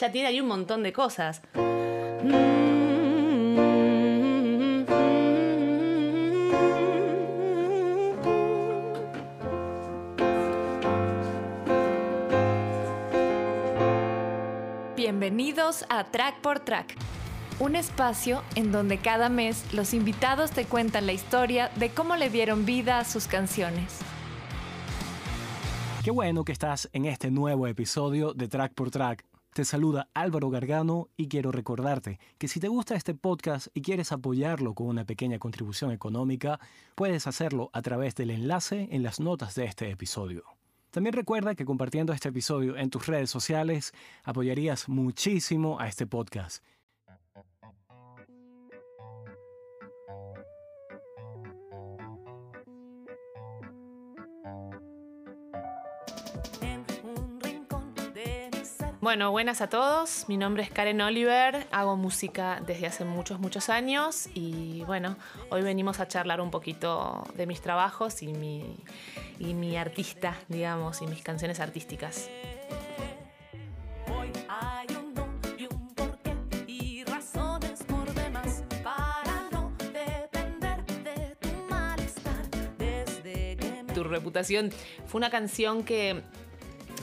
ya tiene ahí un montón de cosas. Bienvenidos a Track por Track, un espacio en donde cada mes los invitados te cuentan la historia de cómo le dieron vida a sus canciones. Qué bueno que estás en este nuevo episodio de Track por Track. Te saluda Álvaro Gargano y quiero recordarte que si te gusta este podcast y quieres apoyarlo con una pequeña contribución económica, puedes hacerlo a través del enlace en las notas de este episodio. También recuerda que compartiendo este episodio en tus redes sociales apoyarías muchísimo a este podcast. Bueno, buenas a todos. Mi nombre es Karen Oliver. Hago música desde hace muchos, muchos años. Y bueno, hoy venimos a charlar un poquito de mis trabajos y mi, y mi artista, digamos, y mis canciones artísticas. Tu reputación fue una canción que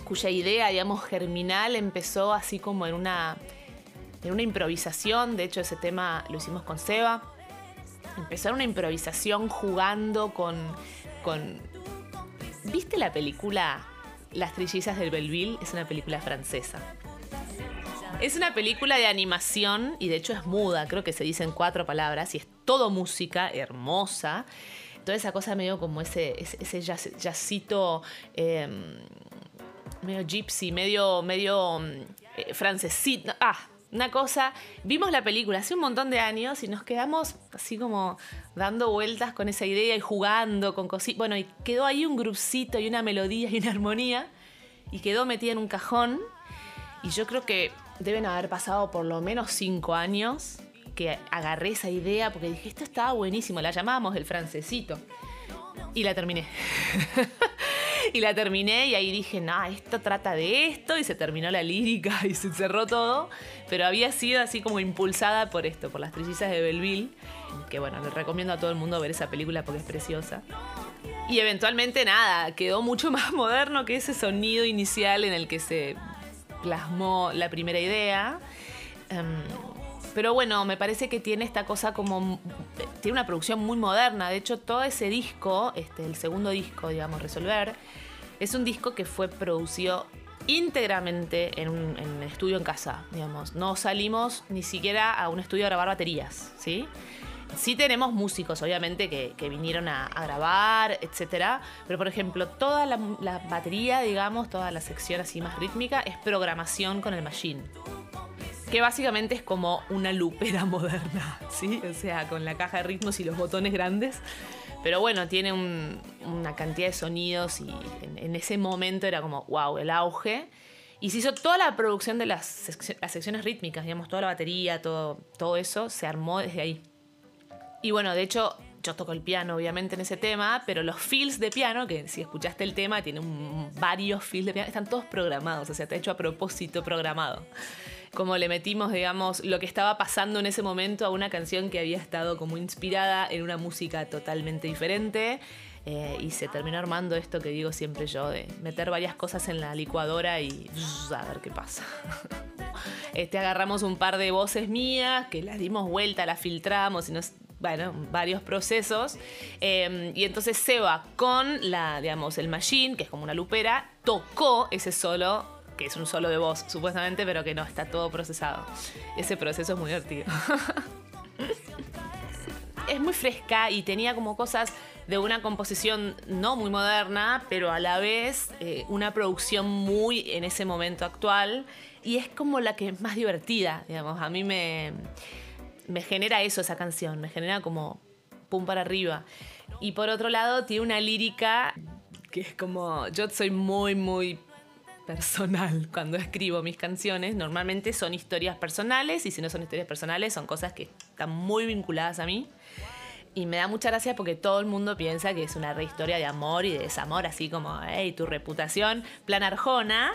cuya idea, digamos, germinal empezó así como en una, en una improvisación. De hecho, ese tema lo hicimos con Seba. Empezó en una improvisación jugando con. ¿Viste la película Las Trillizas del Belleville? Es una película francesa. Es una película de animación y de hecho es muda, creo que se dicen cuatro palabras y es todo música hermosa. Toda esa cosa medio como ese, ese, em, medio gypsy, medio, medio mm, eh, francesito. Ah, una cosa. Vimos la película hace un montón de años y nos quedamos así como dando vueltas con esa idea y jugando con cositas. Bueno, y quedó ahí un grupcito y una melodía y una armonía y quedó metida en un cajón. Y yo creo que deben haber pasado por lo menos cinco años que agarré esa idea porque dije, esto estaba buenísimo, la llamábamos el francesito. Y la terminé. y la terminé y ahí dije, no, esto trata de esto y se terminó la lírica y se cerró todo, pero había sido así como impulsada por esto, por las trillizas de Belleville, que bueno, le recomiendo a todo el mundo ver esa película porque es preciosa. Y eventualmente nada, quedó mucho más moderno que ese sonido inicial en el que se plasmó la primera idea. Em, pero bueno, me parece que tiene esta cosa como. Tiene una producción muy moderna. De hecho, todo ese disco, este, el segundo disco, digamos, Resolver, es un disco que fue producido íntegramente en un, estudio en casa, digamos. No salimos ni siquiera a un estudio a grabar baterías, ¿sí? Sí tenemos músicos, obviamente, que, vinieron a, grabar, etc. Pero, por ejemplo, toda la, la, batería, digamos, toda la sección así más rítmica, es programación con el machine que básicamente es como una lupera moderna, ¿sí? O sea, con la caja de ritmos y los botones grandes. Pero bueno, tiene una cantidad de sonidos y en, ese momento era como, wow, el auge. Y se hizo toda la producción de las, secciones rítmicas, digamos, toda la batería, todo, todo eso se armó desde ahí. Y bueno, de hecho, yo toco el piano, obviamente, en ese tema, pero los fills de piano, que si escuchaste el tema, tiene varios fills de piano, están todos programados, o sea, está hecho a propósito programado como le metimos, digamos, lo que estaba pasando en ese momento a una canción que había estado como inspirada en una música totalmente diferente. Eh, y se terminó armando esto que digo siempre yo, de meter varias cosas en la licuadora y a ver qué pasa. Este, agarramos un par de voces mías, que las dimos vuelta, las filtramos y nos, bueno, varios procesos. Em, y entonces Seba con la, digamos, el machine, que es como una lupera, tocó ese solo que es un solo de voz, supuestamente, pero que no está todo procesado. Ese proceso es muy divertido. es muy fresca y tenía como cosas de una composición no muy moderna, pero a la vez eh, una producción muy en ese momento actual. Y es como la que es más divertida, digamos. A mí me, me genera eso esa canción, me genera como pum para arriba. Y por otro lado, tiene una lírica que es como. Yo soy muy, muy personal cuando escribo mis canciones. Normalmente son historias personales y si no son historias personales son cosas que están muy vinculadas a mí. Y me da mucha gracia porque todo el mundo piensa que es una rehistoria de amor y de desamor, así como, hey, tu reputación, plan Arjona.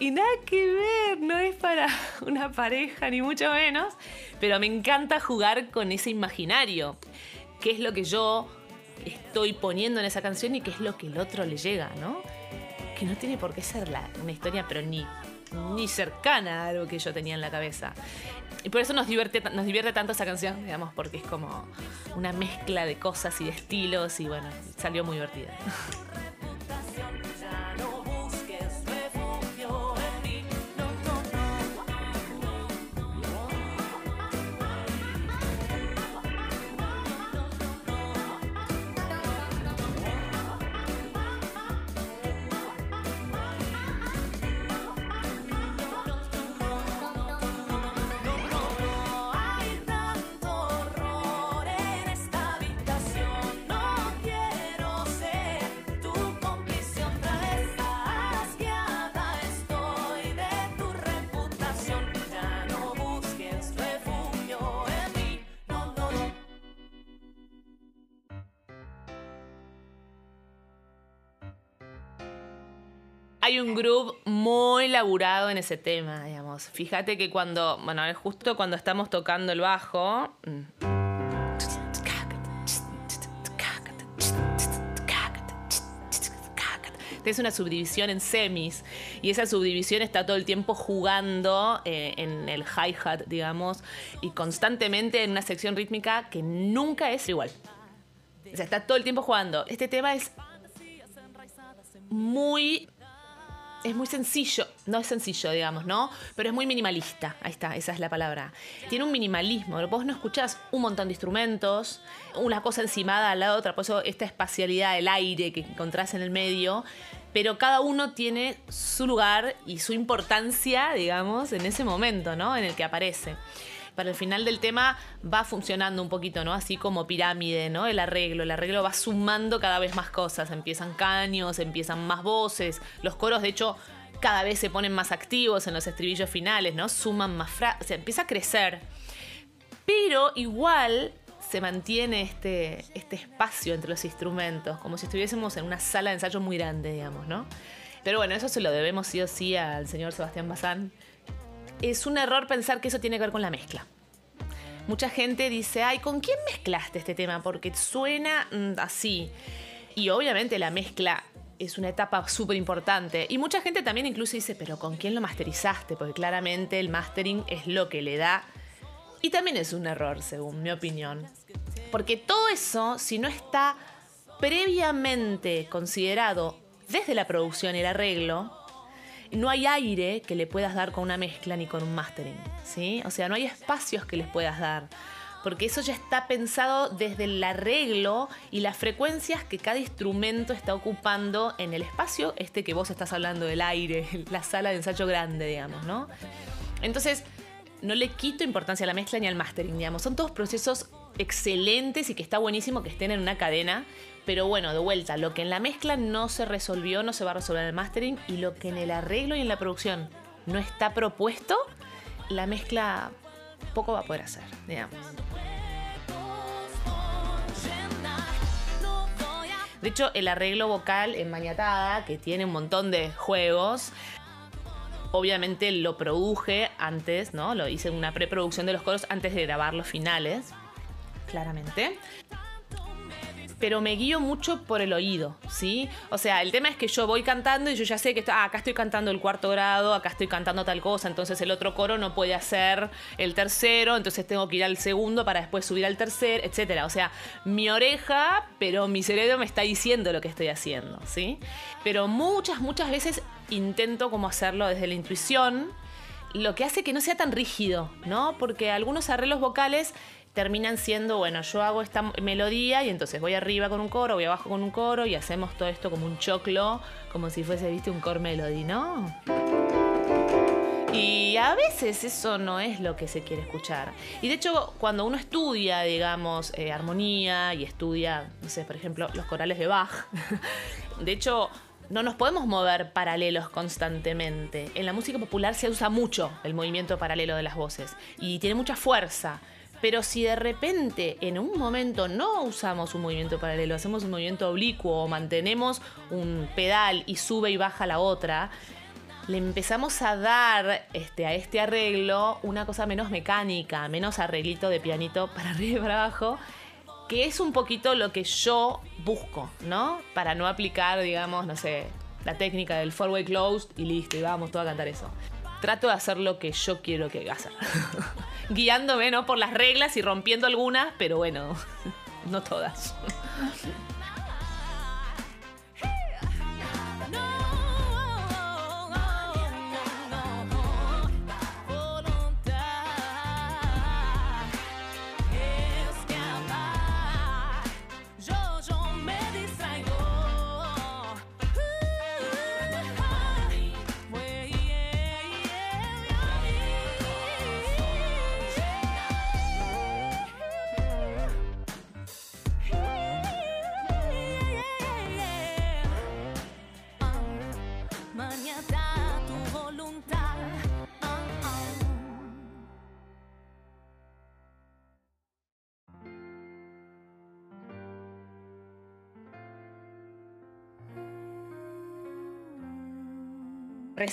Y nada que ver, no es para una pareja, ni mucho menos. Pero me encanta jugar con ese imaginario. ¿Qué es lo que yo estoy poniendo en esa canción y qué es lo que el otro le llega, ¿no? Que no tiene por qué ser una historia, pero ni, ni cercana a algo que yo tenía en la cabeza. Y por eso nos divierte, nos divierte tanto esa canción, digamos, porque es como una mezcla de cosas y de estilos y bueno, salió muy divertida. hay un groove muy laburado en ese tema, digamos. Fíjate que cuando, bueno, justo cuando estamos tocando el bajo... Es una subdivisión en semis y esa subdivisión está todo el tiempo jugando eh, en el hi-hat, digamos, y constantemente en una sección rítmica que nunca es igual. O sea, está todo el tiempo jugando. Este tema es muy es muy sencillo, no es sencillo, digamos, ¿no? Pero es muy minimalista, ahí está, esa es la palabra. Tiene un minimalismo, vos no escuchás un montón de instrumentos, una cosa encimada a la otra, por eso esta espacialidad, del aire que encontrás en el medio, pero cada uno tiene su lugar y su importancia, digamos, en ese momento, ¿no? En el que aparece para el final del tema va funcionando un poquito, ¿no? Así como pirámide, ¿no? El arreglo. El arreglo va sumando cada vez más cosas. Empiezan caños, empiezan más voces. Los coros, de hecho, cada vez se ponen más activos en los estribillos finales, ¿no? Suman más frases. O sea, empieza a crecer. Pero igual se mantiene este, este espacio entre los instrumentos, como si estuviésemos en una sala de ensayo muy grande, digamos, ¿no? Pero bueno, eso se lo debemos sí o sí al señor Sebastián Bazán, es un error pensar que eso tiene que ver con la mezcla. Mucha gente dice, ay, ¿con quién mezclaste este tema? Porque suena mm, así. Y obviamente la mezcla es una etapa súper importante. Y mucha gente también incluso dice, pero ¿con quién lo masterizaste? Porque claramente el mastering es lo que le da. Y también es un error, según mi opinión. Porque todo eso, si no está previamente considerado desde la producción y el arreglo, no hay aire que le puedas dar con una mezcla ni con un mastering, ¿sí? O sea, no hay espacios que les puedas dar, porque eso ya está pensado desde el arreglo y las frecuencias que cada instrumento está ocupando en el espacio, este que vos estás hablando del aire, la sala de ensayo grande, digamos, ¿no? Entonces, no le quito importancia a la mezcla ni al mastering, digamos, son todos procesos excelentes y que está buenísimo que estén en una cadena, pero bueno, de vuelta, lo que en la mezcla no se resolvió, no se va a resolver en el mastering y lo que en el arreglo y en la producción no está propuesto, la mezcla poco va a poder hacer, digamos. De hecho, el arreglo vocal en Mañatada, que tiene un montón de juegos, obviamente lo produje antes, ¿no? Lo hice en una preproducción de los coros antes de grabar los finales, claramente pero me guío mucho por el oído, ¿sí? O sea, el tema es que yo voy cantando y yo ya sé que ah, acá estoy cantando el cuarto grado, acá estoy cantando tal cosa, entonces el otro coro no puede hacer el tercero, entonces tengo que ir al segundo para después subir al tercer, etc. O sea, mi oreja, pero mi cerebro me está diciendo lo que estoy haciendo, ¿sí? Pero muchas, muchas veces intento como hacerlo desde la intuición, lo que hace que no sea tan rígido, ¿no? Porque algunos arreglos vocales terminan siendo, bueno, yo hago esta melodía y entonces voy arriba con un coro, voy abajo con un coro y hacemos todo esto como un choclo, como si fuese, viste, un core melody, ¿no? Y a veces eso no es lo que se quiere escuchar. Y de hecho, cuando uno estudia, digamos, eh, armonía y estudia, no sé, por ejemplo, los corales de Bach, de hecho, no nos podemos mover paralelos constantemente. En la música popular se usa mucho el movimiento paralelo de las voces y tiene mucha fuerza Pero si de repente en un momento no usamos un movimiento paralelo, hacemos un movimiento oblicuo o mantenemos un pedal y sube y baja la otra, le empezamos a dar este, a este arreglo una cosa menos mecánica, menos arreglito de pianito para arriba y para abajo, que es un poquito lo que yo busco, ¿no? Para no aplicar, digamos, no sé, la técnica del four-way closed y listo, y vamos todos a cantar eso. Trato de hacer lo que yo quiero que haga. Guiándome, ¿no? Por las reglas y rompiendo algunas, pero bueno, no todas.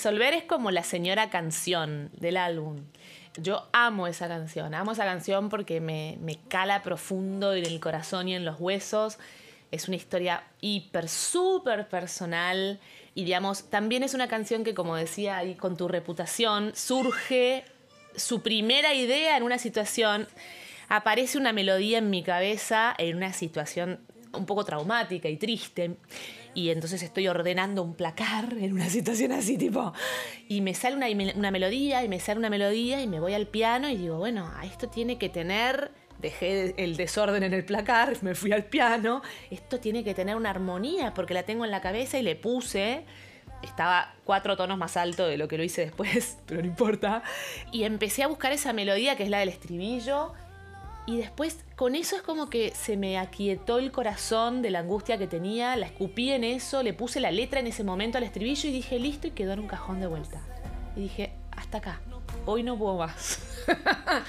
Resolver es como la señora canción del álbum. Yo amo esa canción, amo esa canción porque me, me cala profundo en el corazón y en los huesos. Es una historia hiper, súper personal y digamos, también es una canción que, como decía ahí, con tu reputación, surge su primera idea en una situación, aparece una melodía en mi cabeza en una situación un poco traumática y triste y entonces estoy ordenando un placar en una situación así tipo y me sale una, una, melodía y me sale una melodía y me voy al piano y digo, bueno, esto tiene que tener, dejé el desorden en el placar, me fui al piano, esto tiene que tener una armonía porque la tengo en la cabeza y le puse estaba cuatro tonos más alto de lo que lo hice después, pero no importa. Y empecé a buscar esa melodía que es la del estribillo y después con eso es como que se me aquietó el corazón de la angustia que tenía, la escupí en eso, le puse la letra en ese momento al estribillo y dije listo y quedó en un cajón de vuelta. Y dije, hasta acá, hoy no puedo más.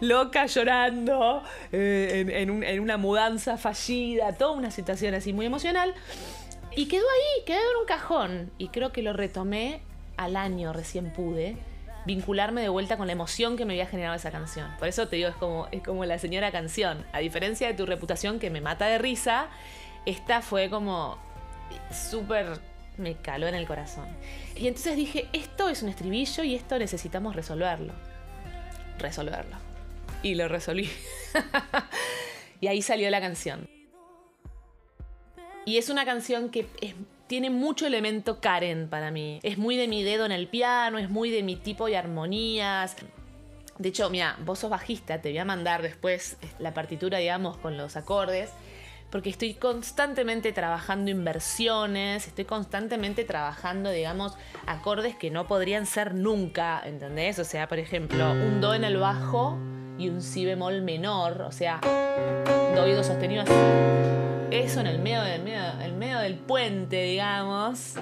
Loca llorando, eh, en, en una mudanza fallida, toda una situación así muy emocional. Y quedó ahí, quedó en un cajón. Y creo que lo retomé al año, recién pude vincularme de vuelta con la emoción que me había generado esa canción. Por eso te digo, es como, es como la señora canción. A diferencia de tu reputación que me mata de risa, esta fue como súper me caló en el corazón. Y entonces dije, esto es un estribillo y esto necesitamos resolverlo. Resolverlo. Y lo resolví. y ahí salió la canción. Y es una canción que es tiene mucho elemento Karen para mí. Es muy de mi dedo en el piano, es muy de mi tipo de armonías. De hecho, mira, vos sos bajista, te voy a mandar después la partitura, digamos, con los acordes, porque estoy constantemente trabajando inversiones, estoy constantemente trabajando, digamos, acordes que no podrían ser nunca, ¿entendés? O sea, por ejemplo, un do en el bajo y un si bemol menor, o sea, do y do sostenido así eso en el medio, del, medio, el medio del puente, digamos.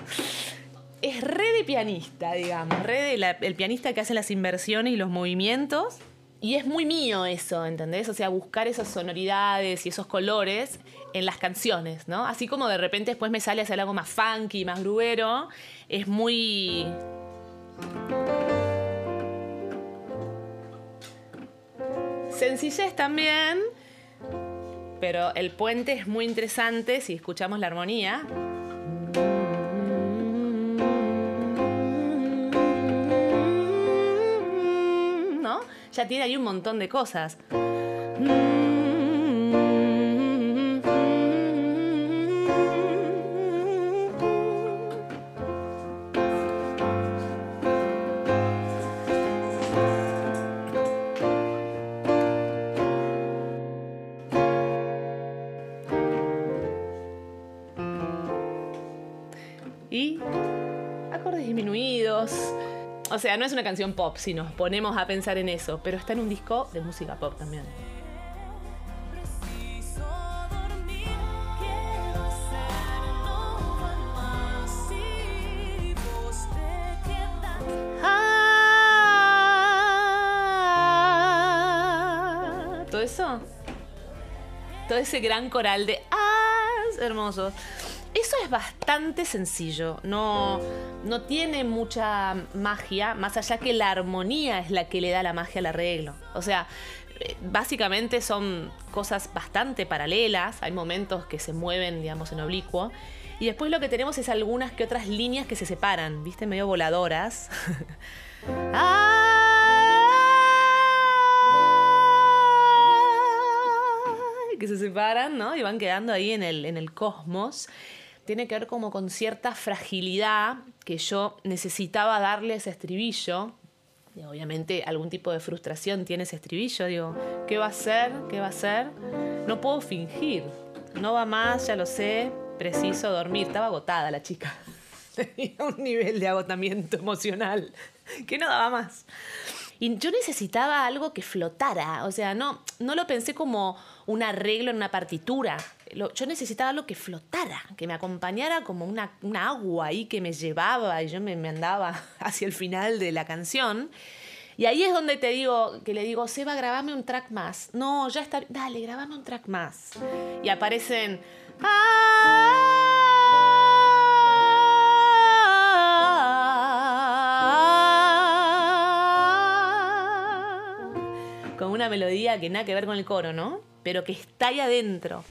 Es re de pianista, digamos, re de el pianista que hace las inversiones y los movimientos. Y es muy mío eso, ¿entendés? O sea, buscar esas sonoridades y esos colores en las canciones, ¿no? Así como de repente después me sale hacer algo más funky, más grubero, es muy... Sencillez también, pero el puente es muy interesante si escuchamos la armonía. ¿No? Ya tiene ahí un montón de cosas. O sea, no es una canción pop si nos ponemos a pensar en eso, pero está en un disco de música pop también. hermoso eso? Todo ese gran coral de ¡ah! Hermoso. Bastante sencillo, no, no tiene mucha magia, más allá que la armonía es la que le da la magia al arreglo. O sea, eh, básicamente son cosas bastante paralelas, hay momentos que se mueven, digamos, en oblicuo, y después lo que tenemos es algunas que otras líneas que se separan, viste, medio voladoras. que se separan, ¿no? Y van quedando ahí en el, en el cosmos tiene que ver como con cierta fragilidad que yo necesitaba darle ese estribillo. Y obviamente algún tipo de frustración tiene ese estribillo. Digo, ¿qué va a ser? ¿Qué va a ser? No puedo fingir. No va más, ya lo sé. Preciso dormir. Estaba agotada la chica. Tenía un nivel de agotamiento emocional que no daba más. Y yo necesitaba algo que flotara. O sea, no, no lo pensé como un arreglo en una partitura yo necesitaba algo que flotara, que me acompañara como una, agua ahí que me llevaba y yo me, andaba hacia el final de la canción. Y ahí es donde te digo, que le digo, Seba, grabame un track más. No, ya está, dale, grabame un track más. Y aparecen... con una melodía que nada que ver con el coro, ¿no? Pero que está ahí adentro.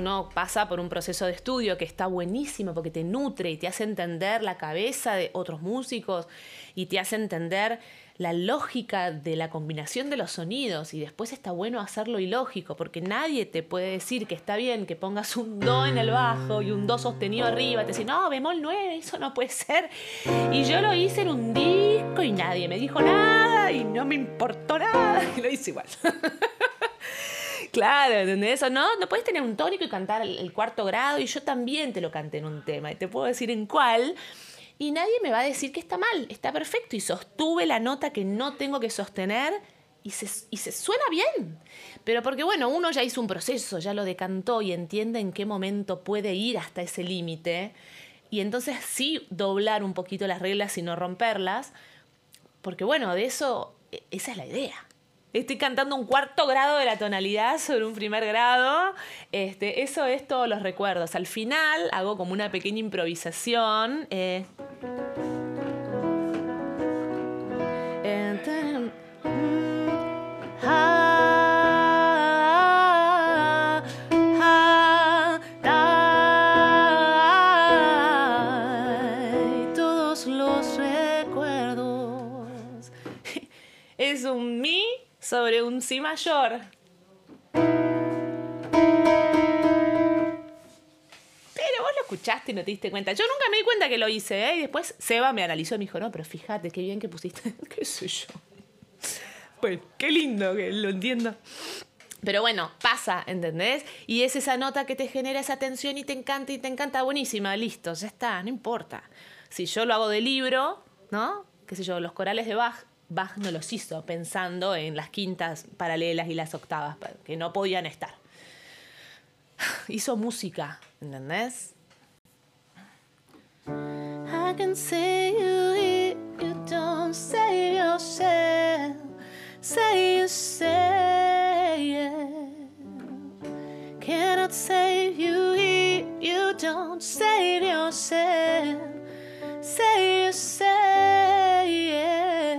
uno pasa por un proceso de estudio que está buenísimo porque te nutre y te hace entender la cabeza de otros músicos y te hace entender la lógica de la combinación de los sonidos y después está bueno hacerlo ilógico porque nadie te puede decir que está bien que pongas un do en el bajo y un do sostenido arriba, te dice, no, bemol 9, eso no puede ser. Y yo lo hice en un disco y nadie me dijo nada y no me importó nada y lo hice igual. Claro, ¿entendés? O no, no puedes tener un tónico y cantar el, cuarto grado y yo también te lo canté en un tema y te puedo decir en cuál. Y nadie me va a decir que está mal, está perfecto y sostuve la nota que no tengo que sostener y se, y se suena bien. Pero porque, bueno, uno ya hizo un proceso, ya lo decantó y entiende en qué momento puede ir hasta ese límite. Y entonces sí doblar un poquito las reglas y no romperlas. Porque, bueno, de eso, e, esa es la idea. Estoy cantando un cuarto grado de la tonalidad sobre un primer grado. Este, eso es todos los recuerdos. Al final hago como una pequeña improvisación. Eh. Todos los recuerdos. Es un mi sobre un Si mayor. Escuchaste y no te diste cuenta. Yo nunca me di cuenta que lo hice, ¿eh? Y después Seba me analizó y me dijo, no, pero fíjate, qué bien que pusiste. ¿Qué sé yo? Pues, qué lindo que lo entiendo. Pero bueno, pasa, ¿entendés? Y es esa nota que te genera esa tensión y te encanta y te encanta, buenísima, listo, ya está, no importa. Si yo lo hago de libro, ¿no? Qué sé yo, los corales de Bach, Bach no los hizo pensando en las quintas paralelas y las octavas, que no podían estar. Hizo música, ¿entendés? I can see you if you don't save yourself. Say you say it. Cannot save you if you don't save yourself. Say you say it.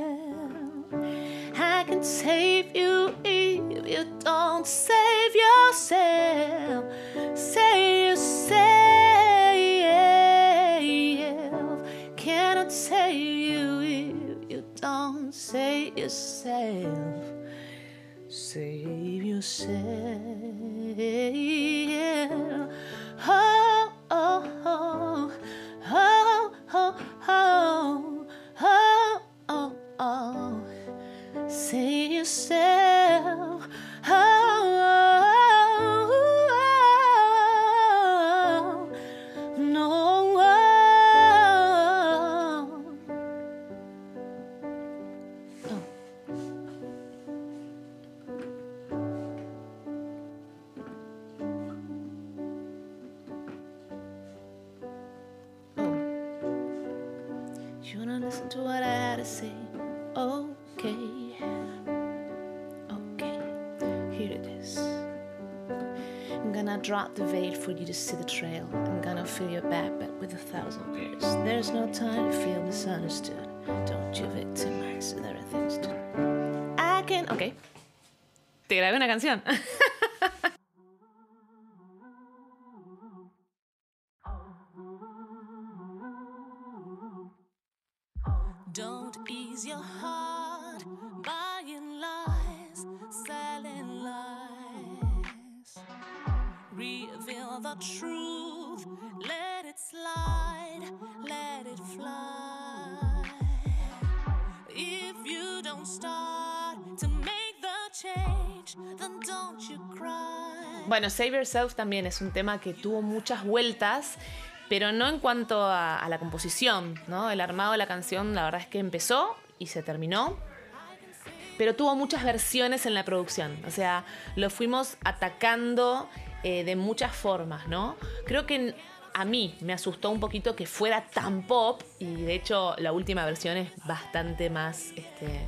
I can save you if you don't save yourself. Save yourself. Save yourself. For you to see the trail. I'm gonna fill your backpack with a thousand words. There's no time to feel misunderstood. Don't you victimize, there are things to. I can. Ok. Te grabé una canción. Bueno, Save Yourself también es un tema que tuvo muchas vueltas, pero no en cuanto a, la composición, ¿no? El armado de la canción, la verdad es que empezó y se terminó, pero tuvo muchas versiones en la producción. O sea, lo fuimos atacando eh, de muchas formas, ¿no? Creo que a mí me asustó un poquito que fuera tan pop y de hecho la última versión es bastante más este,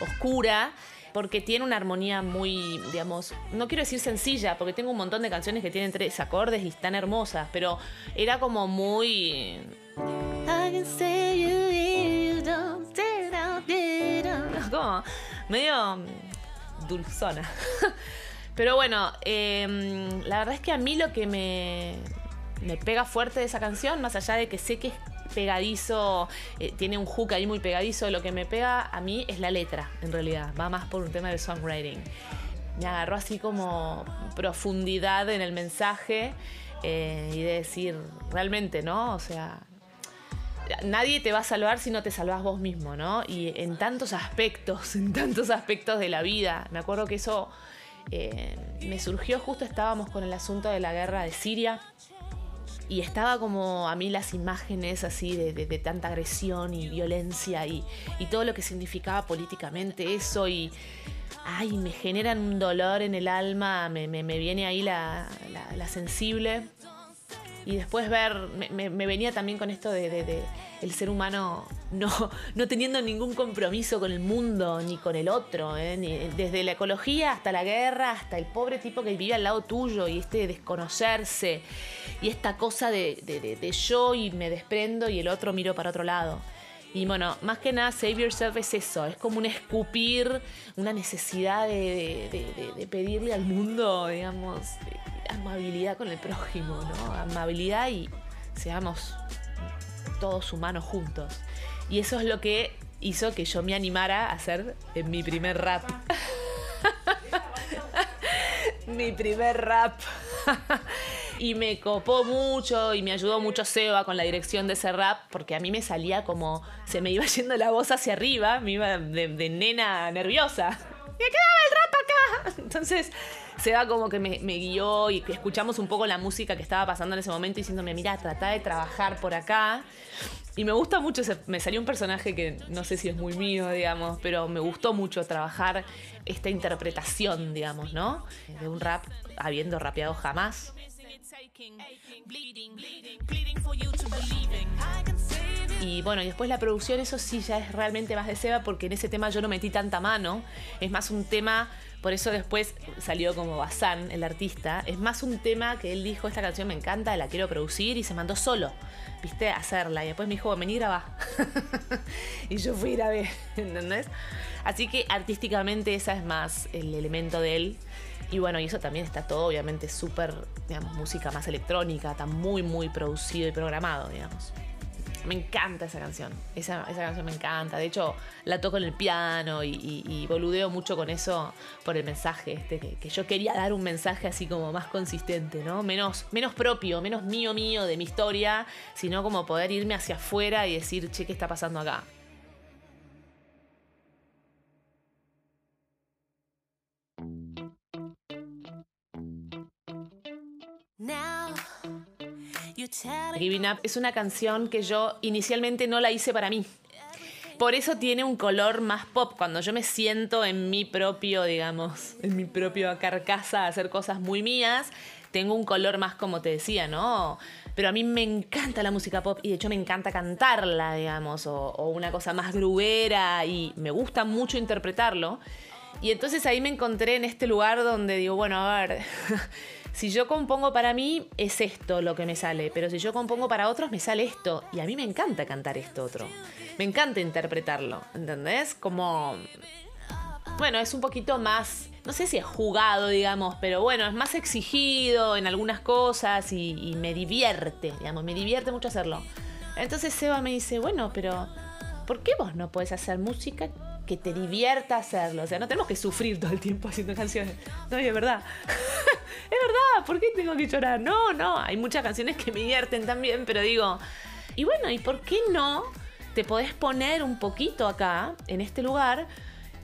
oscura porque tiene una armonía muy, digamos, no quiero decir sencilla, porque tengo un montón de canciones que tienen tres acordes y están hermosas, pero era como muy... Como medio dulzona. Pero bueno, eh, la verdad es que a mí lo que me, me pega fuerte de esa canción, más allá de que sé que es pegadizo, eh, tiene un hook ahí muy pegadizo, lo que me pega a mí es la letra, en realidad, va más por un tema de songwriting. Me agarró así como profundidad en el mensaje eh, y de decir, realmente, ¿no? O sea, nadie te va a salvar si no te salvas vos mismo, ¿no? Y en tantos aspectos, en tantos aspectos de la vida. Me acuerdo que eso eh, me surgió justo, estábamos con el asunto de la guerra de Siria. Y estaba como a mí las imágenes así de, de, tanta agresión y violencia y, y, todo lo que significaba políticamente eso y ay, me generan un dolor en el alma, me, me, me viene ahí la, la, la, sensible. Y después ver, me, venía también con esto de, el ser humano no, no teniendo ningún compromiso con el mundo ni con el otro, ¿eh? desde la ecología hasta la guerra, hasta el pobre tipo que vive al lado tuyo y este desconocerse y esta cosa de, yo y me desprendo y el otro miro para otro lado. Y bueno, más que nada, Save Yourself es eso, es como un escupir, una necesidad de, pedirle al mundo, digamos, amabilidad con el prójimo, ¿no? Amabilidad y seamos todos humanos juntos. Y eso es lo que hizo que yo me animara a hacer en mi primer rap. mi primer rap. y me copó mucho y me ayudó mucho Seba con la dirección de ese rap, porque a mí me salía como, se me iba yendo la voz hacia arriba, me iba de, de nena nerviosa. ¡Me quedaba el rap acá! Entonces, Seba como que me, guió y escuchamos un poco la música que estaba pasando en ese momento diciéndome, mira, trata de trabajar por acá. Y me gusta mucho, me salió un personaje que no sé si es muy mío, digamos, pero me gustó mucho trabajar esta interpretación, digamos, ¿no? De un rap habiendo rapeado jamás. Y bueno, después la producción, eso sí ya es realmente más de Seba, porque en ese tema yo no metí tanta mano. Es más un tema, por eso después salió como Bazán, el artista. Es más un tema que él dijo, esta canción me encanta, la quiero producir, y se mandó solo, viste, a hacerla. Y después me dijo, vení, grabá. y yo fui y grabé, ¿entendés? Así que artísticamente esa es más el elemento de él. Y bueno, y eso también está todo, obviamente, súper, digamos, música más electrónica, está muy, muy producido y programado, digamos. Me encanta esa canción. Esa, esa, canción me encanta. De hecho, la toco en el piano y, y, boludeo mucho con eso por el mensaje este, que, que, yo quería dar un mensaje así como más consistente, ¿no? Menos, menos propio, menos mío mío de mi historia, sino como poder irme hacia afuera y decir, che, ¿qué está pasando acá? Giving Up es una canción que yo inicialmente no la hice para mí. Por eso tiene un color más pop. Cuando yo me siento en mi propio, digamos, en mi propia carcasa a hacer cosas muy mías, tengo un color más como te decía, ¿no? Pero a mí me encanta la música pop y de hecho me encanta cantarla, digamos, o, o una cosa más grubera y me gusta mucho interpretarlo. Y entonces ahí me encontré en este lugar donde digo, bueno, a ver, si yo compongo para mí es esto lo que me sale, pero si yo compongo para otros me sale esto. Y a mí me encanta cantar esto otro. Me encanta interpretarlo, ¿entendés? Como... Bueno, es un poquito más, no sé si es jugado, digamos, pero bueno, es más exigido en algunas cosas y, me divierte, digamos, me divierte mucho hacerlo. Entonces Seba me dice, bueno, pero ¿por qué vos no podés hacer música que te divierta hacerlo? O sea, no tenemos que sufrir todo el tiempo haciendo canciones. No, y es verdad. es verdad, ¿por qué tengo que llorar? No, no, hay muchas canciones que me divierten también, pero digo, y bueno, ¿y por qué no te podés poner un poquito acá, en este lugar?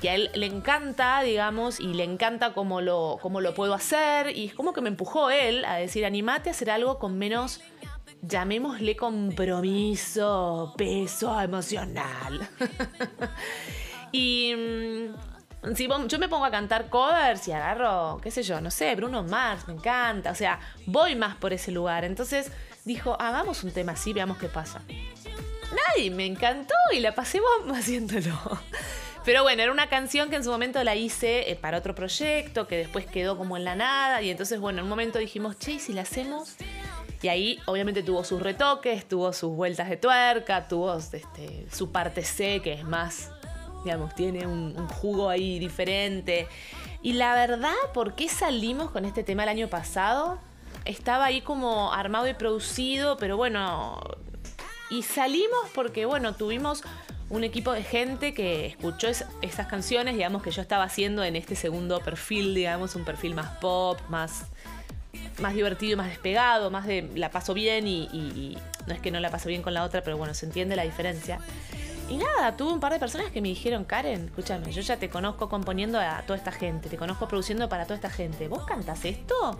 que a él le encanta, digamos, y le encanta cómo lo, cómo lo puedo hacer, y es como que me empujó él a decir, animate a hacer algo con menos llamémosle compromiso, peso emocional. y mm, si yo me pongo a cantar covers y agarro, qué sé yo, no sé, Bruno Mars, me encanta, o sea, voy más por ese lugar. Entonces dijo, hagamos un tema así, veamos qué pasa. Nadie me encantó y la pasé bomba haciéndolo. Pero bueno, era una canción que en su momento la hice eh, para otro proyecto, que después quedó como en la nada. Y entonces, bueno, en un momento dijimos, che, ¿y si la hacemos? Y ahí obviamente tuvo sus retoques, tuvo sus vueltas de tuerca, tuvo este, su parte C, que es más, digamos, tiene un, jugo ahí diferente. Y la verdad, ¿por qué salimos con este tema el año pasado? Estaba ahí como armado y producido, pero bueno, y salimos porque, bueno, tuvimos un equipo de gente que escuchó es, esas canciones, digamos, que yo estaba haciendo en este segundo perfil, digamos, un perfil más pop, más, más divertido, más despegado, más de la paso bien y, y no es que no la paso bien con la otra, pero bueno, se entiende la diferencia. Y nada, tuve un par de personas que me dijeron, Karen, escúchame, yo ya te conozco componiendo a toda esta gente, te conozco produciendo para toda esta gente. ¿Vos cantas esto?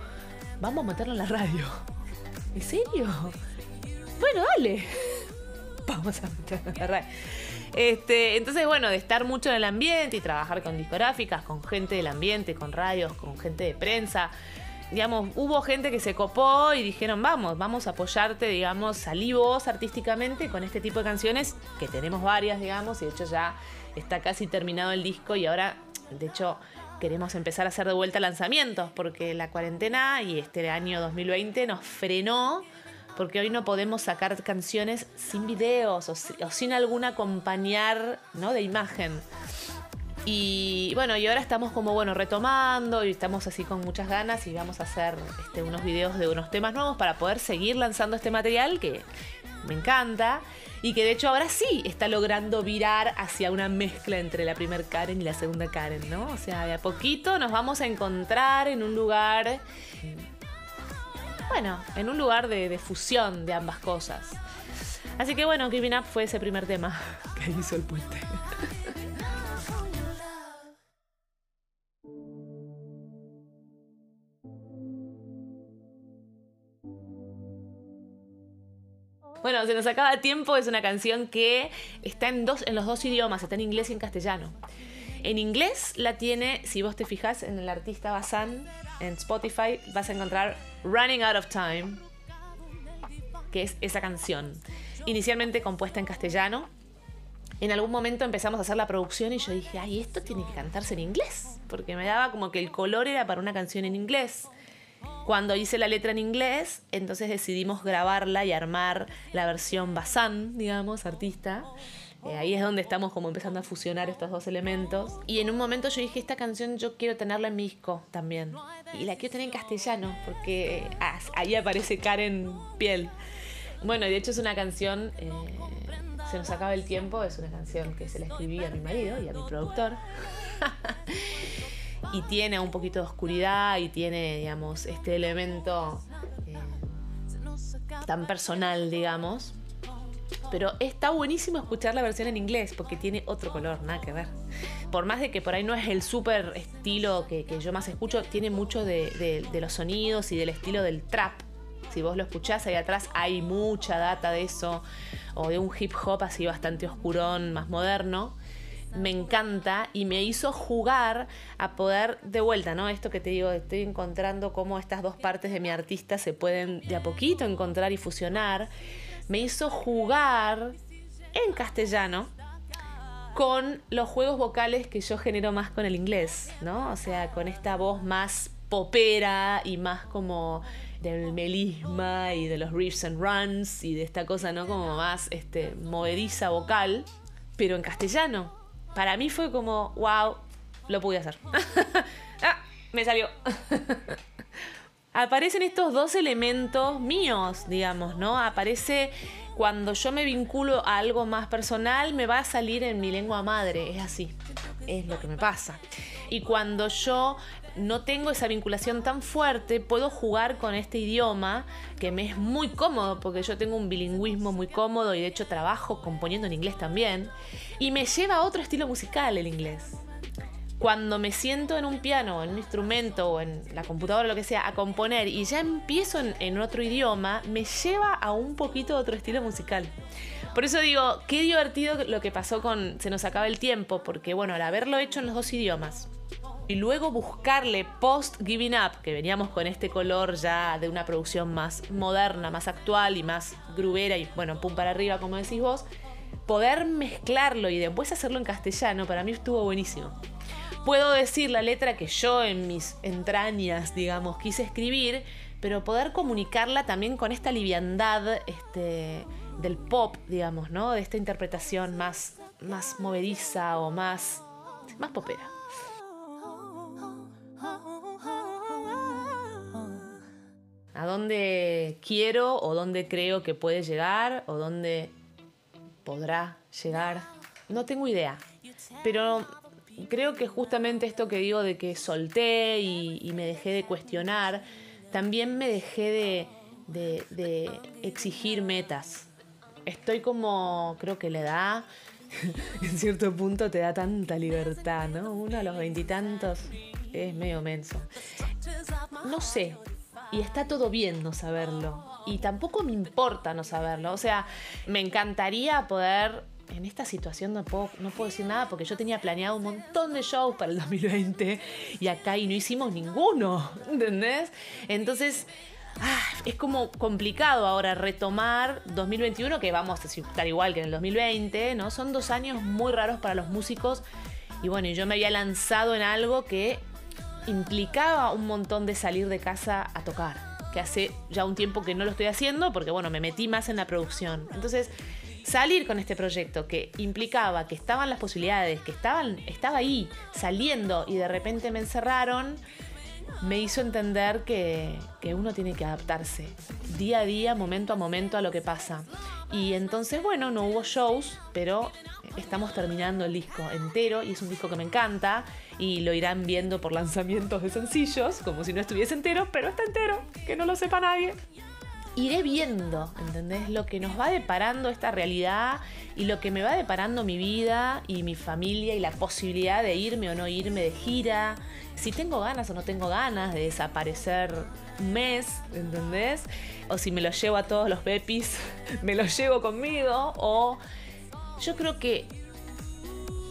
Vamos a meterlo en la radio. ¿En serio? Bueno, dale. Vamos a meterlo en la radio. Este, entonces, bueno, de estar mucho en el ambiente y trabajar con discográficas, con gente del ambiente, con radios, con gente de prensa. Digamos, hubo gente que se copó y dijeron, vamos, vamos a apoyarte, digamos, salí vos artísticamente con este tipo de canciones, que tenemos varias, digamos, y de hecho ya está casi terminado el disco y ahora, de hecho, queremos empezar a hacer de vuelta lanzamientos, porque la cuarentena y este año 2020 nos frenó porque hoy no podemos sacar canciones sin videos o, o sin algún acompañar ¿no? de imagen. Y bueno, y ahora estamos como bueno retomando y estamos así con muchas ganas y vamos a hacer este, unos videos de unos temas nuevos para poder seguir lanzando este material que me encanta y que de hecho ahora sí está logrando virar hacia una mezcla entre la primer Karen y la segunda Karen, ¿no? O sea, de a poquito nos vamos a encontrar en un lugar bueno, en un lugar de, de, fusión de ambas cosas. Así que bueno, Giving Up fue ese primer tema que hizo el puente. Bueno, se nos acaba tiempo, es una canción que está en, dos, en los dos idiomas, está en inglés y en castellano. En inglés la tiene, si vos te fijas en el artista Bazán, en Spotify, vas a encontrar Running Out of Time, que es esa canción. Inicialmente compuesta en castellano. En algún momento empezamos a hacer la producción y yo dije, ay, esto tiene que cantarse en inglés, porque me daba como que el color era para una canción en inglés. Cuando hice la letra en inglés, entonces decidimos grabarla y armar la versión Bazán, digamos, artista. Eh, ahí es donde estamos como empezando a fusionar estos dos elementos. Y en un momento yo dije, esta canción yo quiero tenerla en mi disco también. Y la quiero tener en castellano, porque ah, ahí aparece Karen Piel. Bueno, de hecho es una canción, eh, se nos acaba el tiempo, es una canción que se la escribí a mi marido y a mi productor. y tiene un poquito de oscuridad y tiene, digamos, este elemento eh, tan personal, digamos. Pero está buenísimo escuchar la versión en inglés porque tiene otro color, nada que ver. Por más de que por ahí no es el súper estilo que, yo más escucho, tiene mucho de, de, los sonidos y del estilo del trap. Si vos lo escuchás ahí atrás hay mucha data de eso, o de un hip hop así bastante oscurón, más moderno. Me encanta y me hizo jugar a poder, de vuelta, ¿no? Esto que te digo, estoy encontrando cómo estas dos partes de mi artista se pueden de a poquito encontrar y fusionar. Me hizo jugar en castellano con los juegos vocales que yo genero más con el inglés, ¿no? O sea, con esta voz más popera y más como del melisma y de los riffs and runs y de esta cosa, ¿no? Como más este, movediza vocal, pero en castellano. Para mí fue como, wow, lo pude hacer. ah, me salió. Aparecen estos dos elementos míos, digamos, ¿no? Aparece cuando yo me vinculo a algo más personal, me va a salir en mi lengua madre, es así, es lo que me pasa. Y cuando yo no tengo esa vinculación tan fuerte, puedo jugar con este idioma que me es muy cómodo, porque yo tengo un bilingüismo muy cómodo y de hecho trabajo componiendo en inglés también, y me lleva a otro estilo musical el inglés cuando me siento en un piano, en un instrumento o en la computadora, lo que sea, a componer y ya empiezo en, otro idioma, me lleva a un poquito otro estilo musical. Por eso digo, qué divertido lo que pasó con Se nos acaba el tiempo, porque bueno, al haberlo hecho en los dos idiomas y luego buscarle post Giving Up, que veníamos con este color ya de una producción más moderna, más actual y más grubera y bueno, pum para arriba, como decís vos, poder mezclarlo y después hacerlo en castellano, para mí estuvo buenísimo puedo decir la letra que yo en mis entrañas, digamos, quise escribir, pero poder comunicarla también con esta liviandad este, del pop, digamos, ¿no? De esta interpretación más, más movediza o más, más popera. ¿A dónde quiero o dónde creo que puede llegar o dónde podrá llegar? No tengo idea. Pero creo que justamente esto que digo de que solté y, me dejé de cuestionar, también me dejé de, exigir metas. Estoy como, creo que le da, en cierto punto te da tanta libertad, ¿no? Uno a los veintitantos es medio menso. No sé, y está todo bien no saberlo. Y tampoco me importa no saberlo. O sea, me encantaría poder en esta situación no puedo, no puedo decir nada porque yo tenía planeado un montón de shows para el 2020 y acá y no hicimos ninguno, ¿entendés? Entonces, ah, es como complicado ahora retomar 2021, que vamos a estar igual que en el 2020, ¿no? Son dos años muy raros para los músicos y bueno, yo me había lanzado en algo que implicaba un montón de salir de casa a tocar, que hace ya un tiempo que no lo estoy haciendo porque bueno, me metí más en la producción. Entonces, salir con este proyecto que implicaba que estaban las posibilidades, que estaban, estaba ahí saliendo y de repente me encerraron, me hizo entender que, que, uno tiene que adaptarse día a día, momento a momento a lo que pasa. Y entonces, bueno, no hubo shows, pero estamos terminando el disco entero y es un disco que me encanta y lo irán viendo por lanzamientos de sencillos, como si no estuviese entero, pero está entero, que no lo sepa nadie iré viendo, ¿entendés? Lo que nos va deparando esta realidad y lo que me va deparando mi vida y mi familia y la posibilidad de irme o no irme de gira. Si tengo ganas o no tengo ganas de desaparecer un mes, ¿entendés? O si me lo llevo a todos los pepis, me lo llevo conmigo. O yo creo que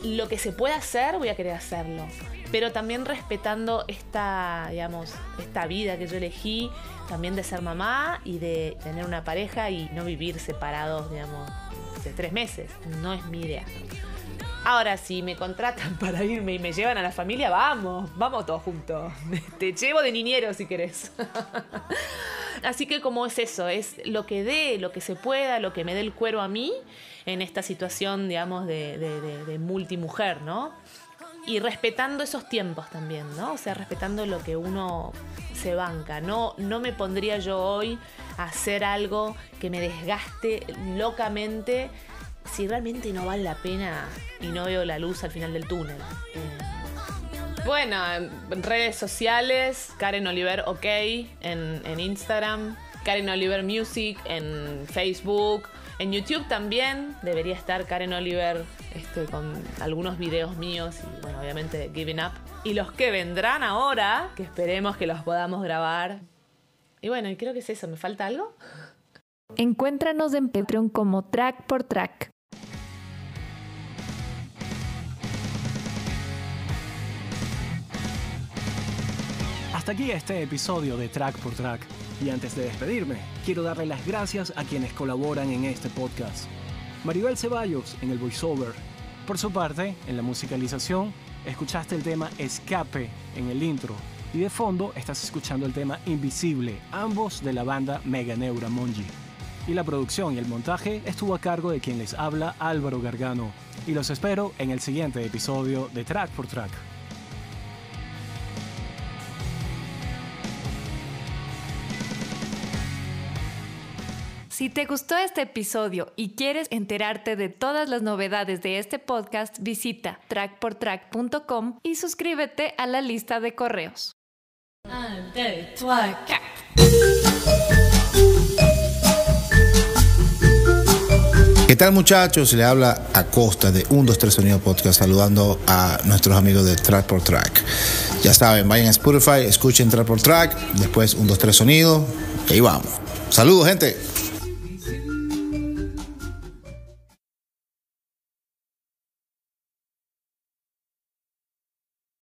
lo que se puede hacer, voy a querer hacerlo pero también respetando esta, digamos, esta vida que yo elegí, también de ser mamá y de tener una pareja y no vivir separados, digamos, de tres meses. No es mi idea. Ahora, si me contratan para irme y me llevan a la familia, vamos, vamos todos juntos. Te llevo de niñero si querés. Así que como es eso, es lo que dé, lo que se pueda, lo que me dé el cuero a mí en esta situación, digamos, de, de, de multimujer, ¿no? y respetando esos tiempos también, ¿no? O sea, respetando lo que uno se banca. No, no me pondría yo hoy a hacer algo que me desgaste locamente si realmente no vale la pena y no veo la luz al final del túnel. Eh, bueno, en redes sociales, Karen Oliver OK en, en Instagram, Karen Oliver Music en Facebook. En YouTube también debería estar Karen Oliver este, con algunos videos míos y bueno, obviamente Giving Up. Y los que vendrán ahora, que esperemos que los podamos grabar. Y bueno, y creo que es eso. ¿Me falta algo? Encuéntranos en Patreon como Track por Track. Hasta aquí este episodio de Track por Track. Y antes de despedirme, quiero darle las gracias a quienes colaboran en este podcast. Maribel Ceballos en el voiceover. Por su parte, en la musicalización, escuchaste el tema Escape en el intro. Y de fondo estás escuchando el tema Invisible, ambos de la banda Mega Neura Monji. Y la producción y el montaje estuvo a cargo de quien les habla Álvaro Gargano. Y los espero en el siguiente episodio de Track por Track. Si te gustó este episodio y quieres enterarte de todas las novedades de este podcast, visita trackportrack.com y suscríbete a la lista de correos. ¿Qué tal muchachos? Le habla Acosta de 1, 2, 3 Sonido Podcast saludando a nuestros amigos de Track por Track. Ya saben, vayan a Spotify, escuchen Track por Track, después 1, 2, 3 Sonido y vamos. Saludos gente.